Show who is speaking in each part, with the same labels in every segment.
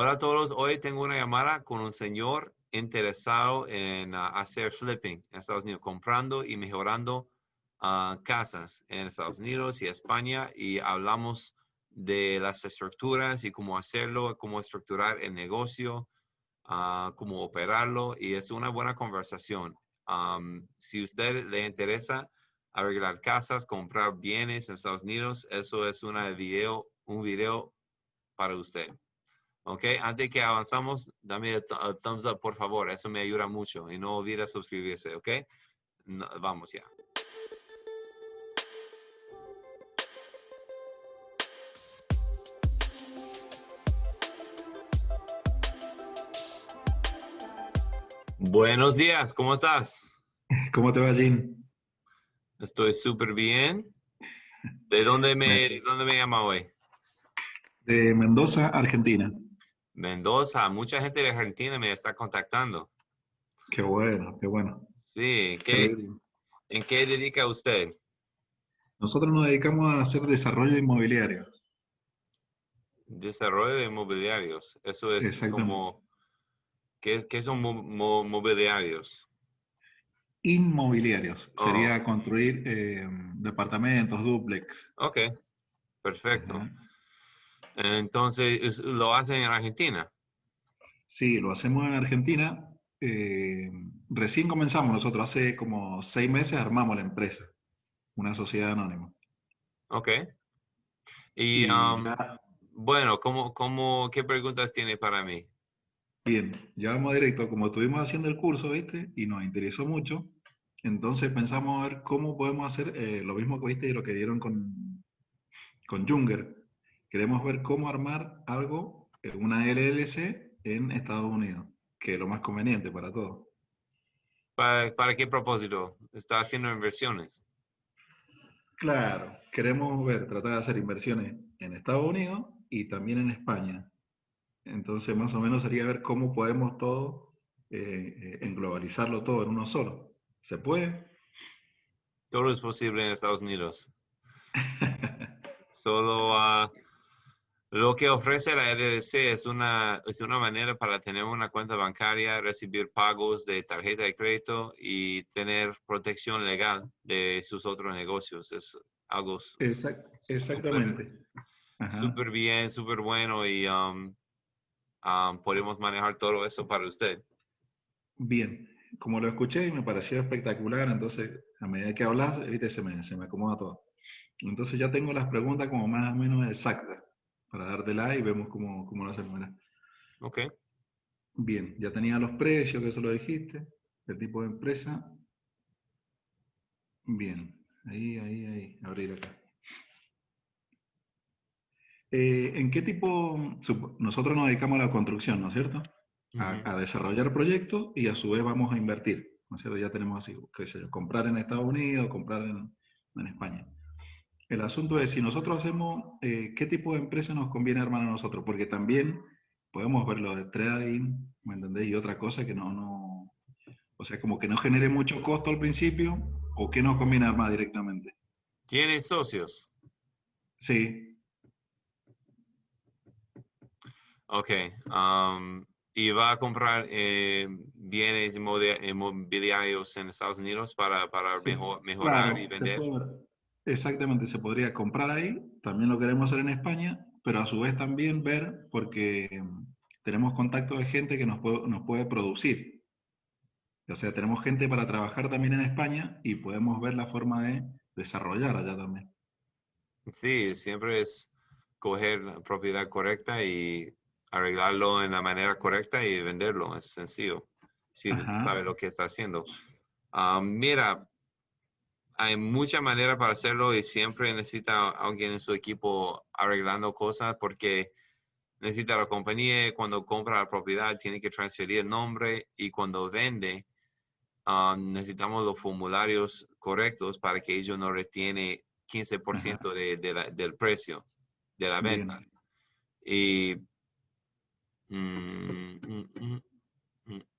Speaker 1: Hola a todos, hoy tengo una llamada con un señor interesado en uh, hacer flipping en Estados Unidos, comprando y mejorando uh, casas en Estados Unidos y España y hablamos de las estructuras y cómo hacerlo, cómo estructurar el negocio, uh, cómo operarlo y es una buena conversación. Um, si usted le interesa arreglar casas, comprar bienes en Estados Unidos, eso es una video, un video para usted. Ok, antes que avanzamos, dame el thumbs up, por favor. Eso me ayuda mucho. Y no olvide suscribirse, ok? vamos ya. Buenos días, ¿cómo estás?
Speaker 2: ¿Cómo te va, Jim?
Speaker 1: Estoy súper bien. ¿De dónde me, dónde me llama hoy?
Speaker 2: De Mendoza, Argentina.
Speaker 1: Mendoza, mucha gente de Argentina me está contactando.
Speaker 2: Qué bueno, qué bueno.
Speaker 1: Sí, ¿qué, ¿en qué dedica usted?
Speaker 2: Nosotros nos dedicamos a hacer desarrollo inmobiliario.
Speaker 1: Desarrollo de inmobiliarios, eso es como, ¿qué, qué son mobiliarios?
Speaker 2: Inmobiliarios, sería oh. construir eh, departamentos, duplex.
Speaker 1: Ok, perfecto. Entonces, ¿lo hacen en Argentina?
Speaker 2: Sí, lo hacemos en Argentina. Eh, recién comenzamos nosotros, hace como seis meses armamos la empresa, una sociedad anónima.
Speaker 1: Ok. Y, um, bueno, ¿cómo, cómo, ¿qué preguntas tiene para mí?
Speaker 2: Bien, ya vamos directo, como estuvimos haciendo el curso, ¿viste? Y nos interesó mucho, entonces pensamos a ver cómo podemos hacer eh, lo mismo que viste y lo que dieron con, con Junger, Queremos ver cómo armar algo, una LLC en Estados Unidos, que es lo más conveniente para todos.
Speaker 1: ¿Para, qué propósito? ¿Está haciendo inversiones?
Speaker 2: Claro, queremos ver, tratar de hacer inversiones en Estados Unidos y también en España. Entonces, más o menos sería ver cómo podemos todo, eh, eh, englobalizarlo todo en uno solo. ¿Se puede?
Speaker 1: Todo es posible en Estados Unidos. Solo a lo que ofrece la LLC es una, es una manera para tener una cuenta bancaria, recibir pagos de tarjeta de crédito y tener protección legal de sus otros negocios. Es algo
Speaker 2: exactamente.
Speaker 1: Súper bien, súper bueno y um, um, podemos manejar todo eso para usted.
Speaker 2: Bien, como lo escuché y me pareció espectacular, entonces a medida que hablas, se me, se me acomoda todo. Entonces ya tengo las preguntas como más o menos exactas para darte like y vemos cómo, cómo lo hacemos.
Speaker 1: Ok.
Speaker 2: Bien, ya tenía los precios, que eso lo dijiste, el tipo de empresa. Bien, ahí, ahí, ahí, abrir acá. Eh, ¿En qué tipo? Nosotros nos dedicamos a la construcción, ¿no es cierto? a, desarrollar proyectos y a su vez vamos a invertir, ¿no es cierto? Ya tenemos así, qué sé yo, comprar en Estados Unidos, comprar en, en España. El asunto es si nosotros hacemos, eh, ¿qué tipo de empresa nos conviene armar a nosotros? Porque también podemos ver lo de trading, ¿me entendés? Y otra cosa que no, no, o sea, como que no genere mucho costo al principio, o qué nos conviene armar directamente.
Speaker 1: ¿Tienes socios?
Speaker 2: Sí.
Speaker 1: Ok. Um, ¿Y va a comprar eh, bienes inmobiliarios en Estados Unidos para, mejorar y vender?
Speaker 2: Exactamente, se podría comprar ahí, también lo queremos hacer en España, pero a su vez también ver, porque tenemos contacto de gente que nos puede, nos puede producir. O sea, tenemos gente para trabajar también en España y podemos ver la forma de desarrollar allá también.
Speaker 1: Sí, siempre es coger la propiedad correcta y arreglarlo en la manera correcta y venderlo. Es sencillo. Si sabe lo que está haciendo. Ah, mira, hay mucha manera para hacerlo y siempre necesita alguien en su equipo arreglando cosas porque necesita la compañía, cuando compra la propiedad tiene que transferir el nombre y cuando vende um, necesitamos los formularios correctos para que ellos no retiene 15% de, del precio de la venta. Y, mm,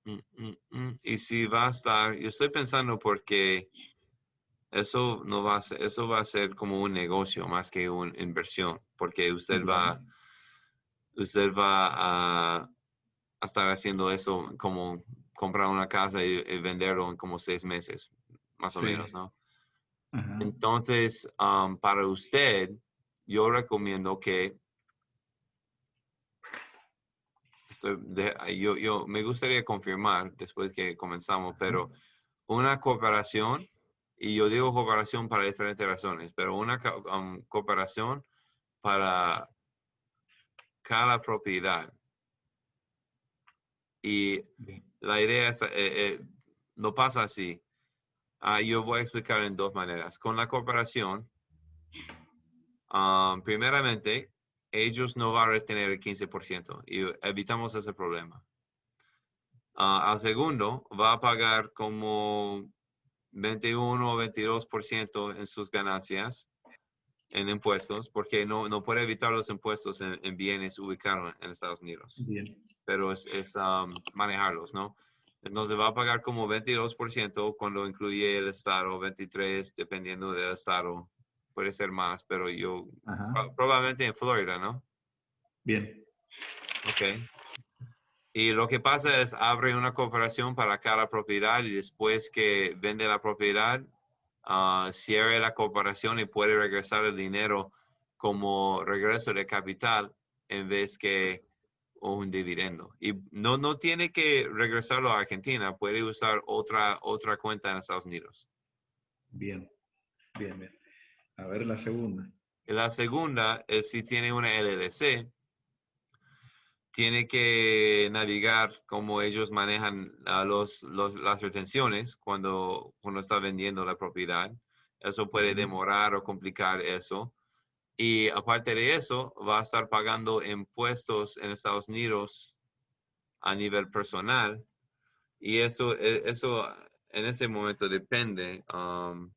Speaker 1: mm, mm, y si va a estar, yo estoy pensando porque eso no va a ser, eso va a ser como un negocio más que una inversión, porque usted va, usted va a, estar haciendo eso como comprar una casa y, venderlo en como seis meses, más o menos, ¿no? Entonces, um, para usted, yo recomiendo que yo, yo, me gustaría confirmar después que comenzamos, pero una cooperación, y yo digo cooperación para diferentes razones, pero una um, cooperación para cada propiedad. Y la idea es, eh, eh, no pasa así. Ah, yo voy a explicar en dos maneras. Con la cooperación, um, primeramente, ellos no van a retener el 15% y evitamos ese problema. Ah, al segundo, va a pagar como 21 o 22% en sus ganancias en impuestos, porque no, no puede evitar los impuestos en, bienes ubicados en Estados Unidos. Pero es, es um, manejarlos, ¿no? Entonces va a pagar como 22% cuando incluye el estado, 23% dependiendo del estado puede ser más, pero yo probablemente en Florida, ¿no?
Speaker 2: Bien.
Speaker 1: Ok. Y lo que pasa es abre una cooperación para cada propiedad y después que vende la propiedad, uh, cierre la cooperación y puede regresar el dinero como regreso de capital en vez que un dividendo. Y no, no tiene que regresarlo a Argentina, puede usar otra, otra cuenta en Estados Unidos.
Speaker 2: Bien, bien, bien. A ver la segunda.
Speaker 1: La segunda es si tiene una LLC, tiene que navegar cómo ellos manejan los, las retenciones cuando, cuando está vendiendo la propiedad. Eso puede demorar o complicar eso. Y aparte de eso, va a estar pagando impuestos en Estados Unidos a nivel personal. Y eso, e, eso en ese momento depende. Um,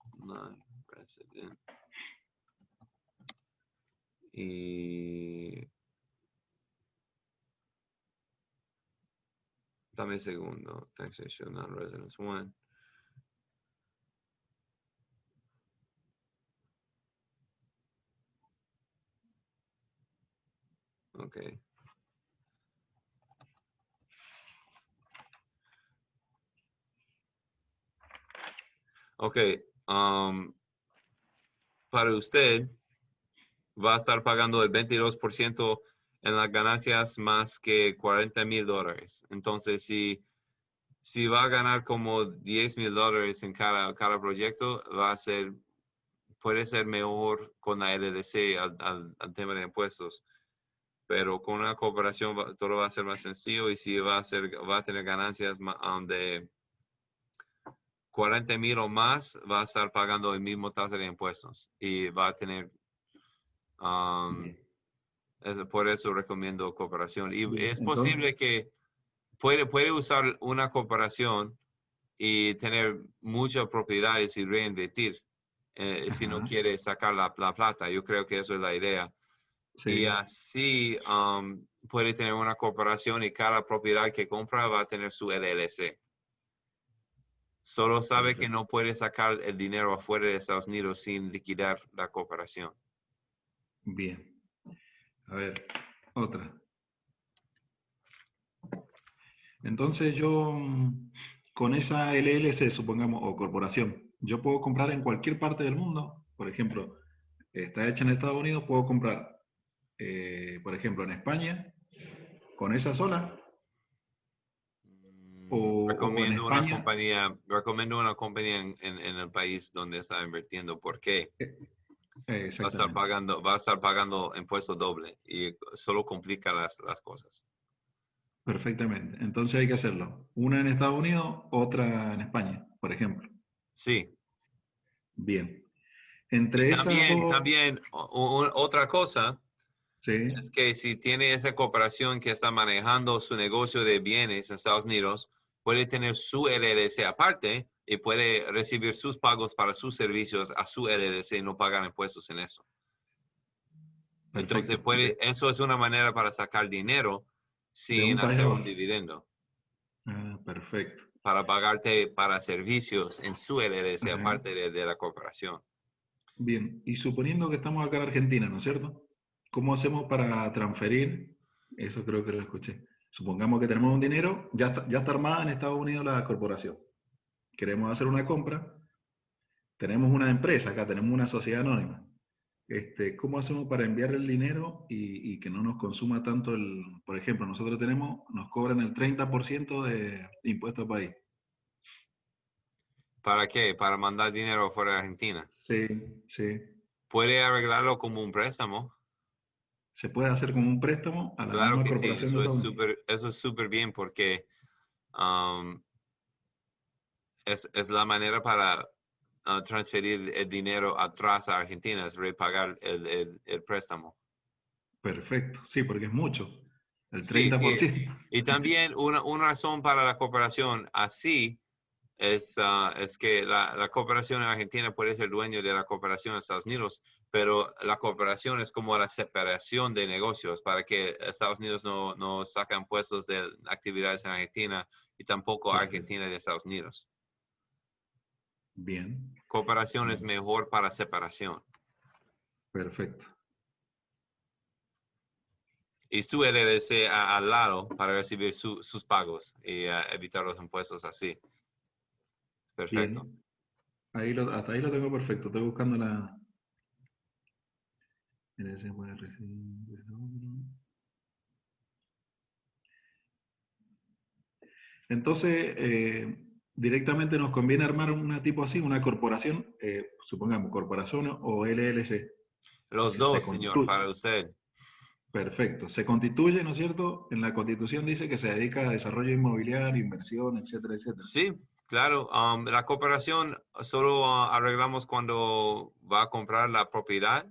Speaker 1: y dame un segundo. Taxation non-residence one. Okay. Okay. Um, para usted, va a estar pagando el 22% en las ganancias más que 40 mil dólares. Entonces, si, si va a ganar como 10 mil dólares en cada, cada proyecto, va a ser, puede ser mejor con la LDC al, tema de impuestos. Pero con una cooperación todo va a ser más sencillo y si va a, ser, va a tener ganancias um, de 40 mil o más, va a estar pagando el mismo tasa de impuestos y va a tener Um, por eso recomiendo cooperación. Y es posible que puede, puede usar una cooperación y tener muchas propiedades y reinvertir eh, si no quiere sacar la, plata. Yo creo que eso es la idea. Y así um, puede tener una cooperación y cada propiedad que compra va a tener su LLC. Solo sabe que no puede sacar el dinero afuera de Estados Unidos sin liquidar la cooperación.
Speaker 2: Bien. A ver, otra. Entonces yo, con esa LLC, supongamos, o corporación, yo puedo comprar en cualquier parte del mundo. Por ejemplo, está hecha en Estados Unidos, puedo comprar, eh, por ejemplo, en España, con esa sola.
Speaker 1: O, recomiendo, una compañía, recomiendo una compañía en, el país donde está invirtiendo. ¿Por qué? Va a estar pagando, va a estar pagando impuesto doble y solo complica las, las cosas.
Speaker 2: Perfectamente. Entonces hay que hacerlo. Una en Estados Unidos, otra en España, por ejemplo.
Speaker 1: Sí.
Speaker 2: Bien. Entre
Speaker 1: también, también otra cosa sí. es que si tiene esa cooperación que está manejando su negocio de bienes en Estados Unidos, puede tener su LLC aparte y puede recibir sus pagos para sus servicios a su LLC y no pagar impuestos en eso. Entonces, puede, eso es una manera para sacar dinero sin hacer un dividendo.
Speaker 2: Ah, perfecto.
Speaker 1: Para pagarte para servicios en su LLC, aparte de, la corporación.
Speaker 2: Bien, y suponiendo que estamos acá en Argentina, ¿no es cierto? ¿Cómo hacemos para transferir Eso creo que lo escuché. Supongamos que tenemos un dinero, ya está, ya está armada en Estados Unidos la corporación. Queremos hacer una compra, tenemos una empresa acá, tenemos una sociedad anónima. Este, ¿Cómo hacemos para enviar el dinero y, que no nos consuma tanto el, por ejemplo, nosotros tenemos, nos cobran el 30% de impuestos país.
Speaker 1: ¿Para qué? ¿Para mandar dinero fuera de Argentina?
Speaker 2: Sí, sí.
Speaker 1: ¿Puede arreglarlo como un préstamo?
Speaker 2: Se puede hacer como un préstamo
Speaker 1: a la claro que sí. Eso, es super, eso es súper bien porque um, es, es, la manera para uh, transferir el dinero atrás a Argentina, es repagar el, el, el préstamo.
Speaker 2: Perfecto, sí, porque es mucho, el 30%.
Speaker 1: Y también una, una razón para la cooperación así es, ah, es que la, la, cooperación en Argentina puede ser dueño de la cooperación en Estados Unidos, pero la cooperación es como la separación de negocios para que Estados Unidos no, no saca impuestos de actividades en Argentina y tampoco Argentina de Estados Unidos.
Speaker 2: Bien.
Speaker 1: Cooperación es mejor para separación.
Speaker 2: Perfecto.
Speaker 1: Y su LLC al lado para recibir sus pagos y ah, evitar los impuestos así. Perfecto.
Speaker 2: Ahí lo, hasta ahí lo tengo perfecto. Estoy buscando la. Entonces, eh, directamente nos conviene armar una tipo así, una corporación, eh, supongamos, corporación o LLC.
Speaker 1: Los dos, señor, para usted.
Speaker 2: Perfecto. Se constituye, ¿no es cierto? En la constitución dice que se dedica a desarrollo inmobiliario, inversión, etcétera, etcétera.
Speaker 1: Sí, claro. Um, la cooperación solo uh, arreglamos cuando va a comprar la propiedad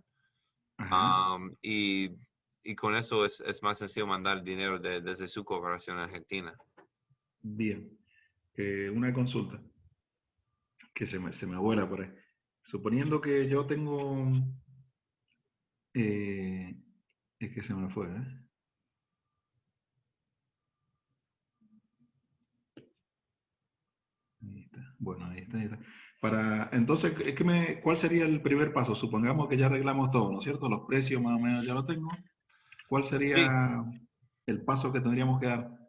Speaker 1: um, y, y, con eso es, es, más sencillo mandar dinero desde su cooperación argentina.
Speaker 2: Bien. Eh, una consulta que se me, se me vuela por ahí. Suponiendo que yo tengo... Eh, es que se me fue, ¿eh? Está, Para, entonces, que me, ¿cuál sería el primer paso? Supongamos que ya arreglamos todo, ¿no es cierto? Los precios más o menos ya lo tengo. ¿Cuál sería el paso que tendríamos que dar?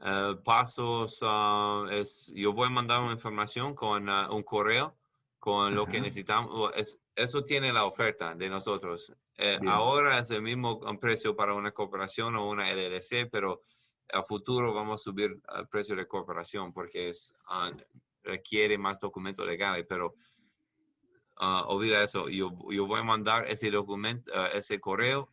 Speaker 1: Uh, pasos uh, es, yo voy a mandar una información con uh, un correo con lo que necesitamos. Es, eso tiene la oferta de nosotros. Eh, ahora es el mismo precio para una cooperación o una LLC, pero a futuro vamos a subir el precio de cooperación porque es, requiere más documentos legales, pero olvida eso. Yo, yo, voy a mandar ese documento, ese correo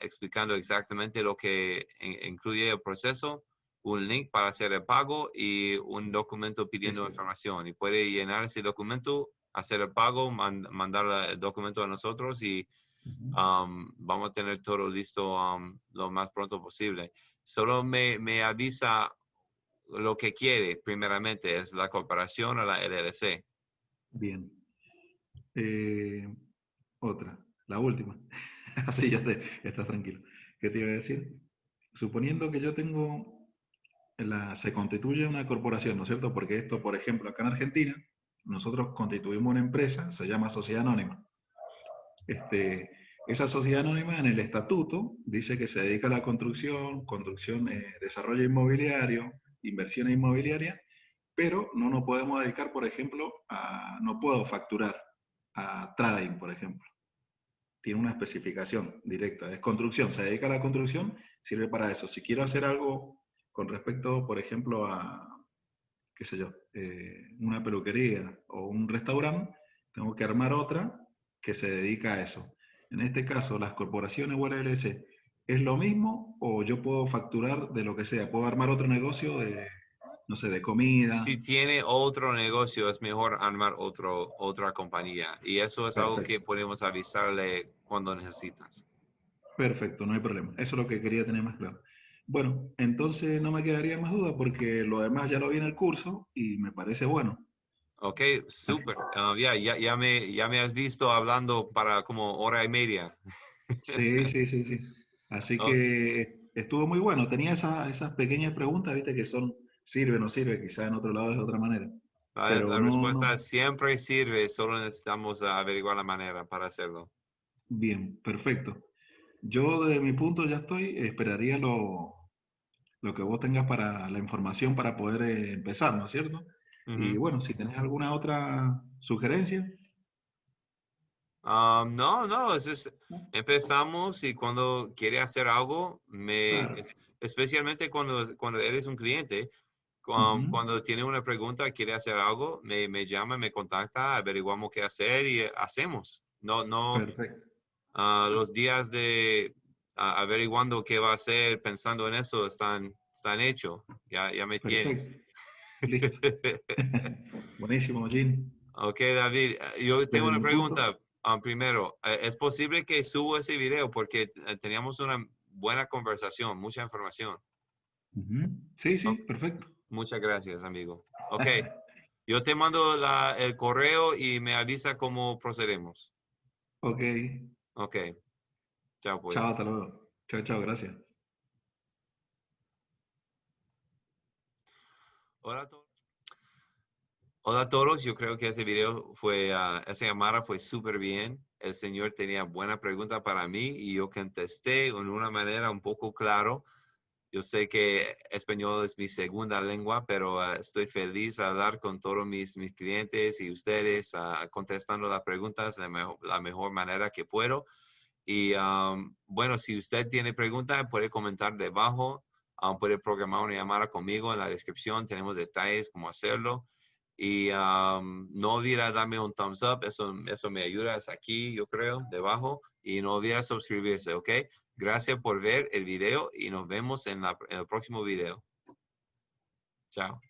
Speaker 1: explicando exactamente lo que incluye el proceso, un link para hacer el pago y un documento pidiendo información. Y puede llenar ese documento, hacer el pago, mandar el documento a nosotros y um, vamos a tener todo listo um, lo más pronto posible. Solo me, me, avisa lo que quiere, primeramente, es la cooperación o la LLC.
Speaker 2: Bien. Eh, otra, la última. Así ya te, estás tranquilo. ¿Qué te iba a decir? Suponiendo que yo tengo, la, se constituye una corporación, ¿no es cierto? Porque esto, por ejemplo, acá en Argentina, nosotros constituimos una empresa, se llama Sociedad Anónima. Este, esa sociedad anónima en el estatuto dice que se dedica a la construcción, construcción, eh, desarrollo inmobiliario, inversión inmobiliaria, pero no nos podemos dedicar, por ejemplo, a, no puedo facturar a trading, por ejemplo tiene una especificación directa, es construcción, se dedica a la construcción, sirve para eso. Si quiero hacer algo con respecto, por ejemplo, a, qué sé yo, eh, una peluquería o un restaurante, tengo que armar otra que se dedica a eso. En este caso, las corporaciones o ¿es lo mismo o yo puedo facturar de lo que sea? ¿Puedo armar otro negocio de, no sé, de comida.
Speaker 1: Si tiene otro negocio, es mejor armar otro, otra compañía. Y eso es algo que podemos avisarle cuando necesitas.
Speaker 2: Perfecto, no hay problema. Eso es lo que quería tener más claro. Bueno, entonces no me quedaría más duda porque lo demás ya lo vi en el curso y me parece bueno.
Speaker 1: Ok, súper. Ah, ya, ya, me, ya me has visto hablando para como hora y media.
Speaker 2: Sí, sí, sí, sí. Así que estuvo muy bueno. Tenía esas pequeñas preguntas, viste, que son sirve, no sirve, quizá en otro lado es de otra manera.
Speaker 1: la respuesta siempre sirve, solo necesitamos averiguar la manera para hacerlo.
Speaker 2: Bien, perfecto. yo de mi punto ya estoy, esperaría lo, lo que vos tengas para la información para poder eh, empezar, ¿no es cierto? Y bueno, si tenés alguna otra sugerencia.
Speaker 1: Ah, no, no, es, empezamos y cuando quiere hacer algo, me, especialmente cuando, cuando eres un cliente, cuando, tiene una pregunta, quiere hacer algo, me, me, llama, me contacta, averiguamos qué hacer y hacemos. No, no.
Speaker 2: Perfecto.
Speaker 1: Ah, los días de averiguando qué va a hacer, pensando en eso, están, están hechos. Ya, ya me tienes.
Speaker 2: Buenísimo, Jim.
Speaker 1: Ok, David, yo tengo una pregunta. Ah, primero, eh, ¿es posible que subo ese video? Porque eh, teníamos una buena conversación, mucha información.
Speaker 2: Sí, sí, perfecto.
Speaker 1: Muchas gracias, amigo. Ok, yo te mando la, el correo y me avisa cómo procedemos.
Speaker 2: Ok.
Speaker 1: Ok. Chao, pues.
Speaker 2: Chao, hasta luego. Chao, chao, gracias.
Speaker 1: Hola a todos. Hola a todos, yo creo que ese video fue, uh, esa llamada fue súper bien. El señor tenía buena pregunta para mí y yo contesté en una manera un poco claro. Yo sé que español es mi segunda lengua, pero uh, estoy feliz de hablar con todos mis, mis clientes y ustedes, uh, contestando las preguntas de la mejor manera que puedo. Y um, bueno, si usted tiene preguntas, puede comentar debajo, um, puede programar una llamada conmigo en la descripción, tenemos detalles cómo hacerlo. Y um, no olvide darme un thumbs up, eso, eso me ayuda, es aquí, yo creo, debajo. Y no olvide suscribirse, ¿ok? Gracias por ver el video y nos vemos en, en el próximo video. Chao.